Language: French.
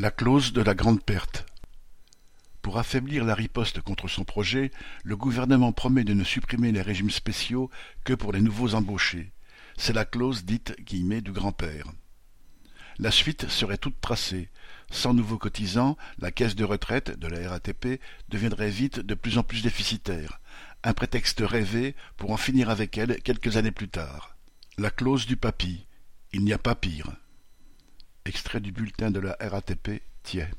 La clause de la grande perte. Pour affaiblir la riposte contre son projet, le gouvernement promet de ne supprimer les régimes spéciaux que pour les nouveaux embauchés. C'est la clause dite guillemets, du grand-père. La suite serait toute tracée. Sans nouveaux cotisants, la caisse de retraite de la RATP deviendrait vite de plus en plus déficitaire. Un prétexte rêvé pour en finir avec elle quelques années plus tard. La clause du papy. Il n'y a pas pire. Extrait du bulletin de la RATP, Thiers.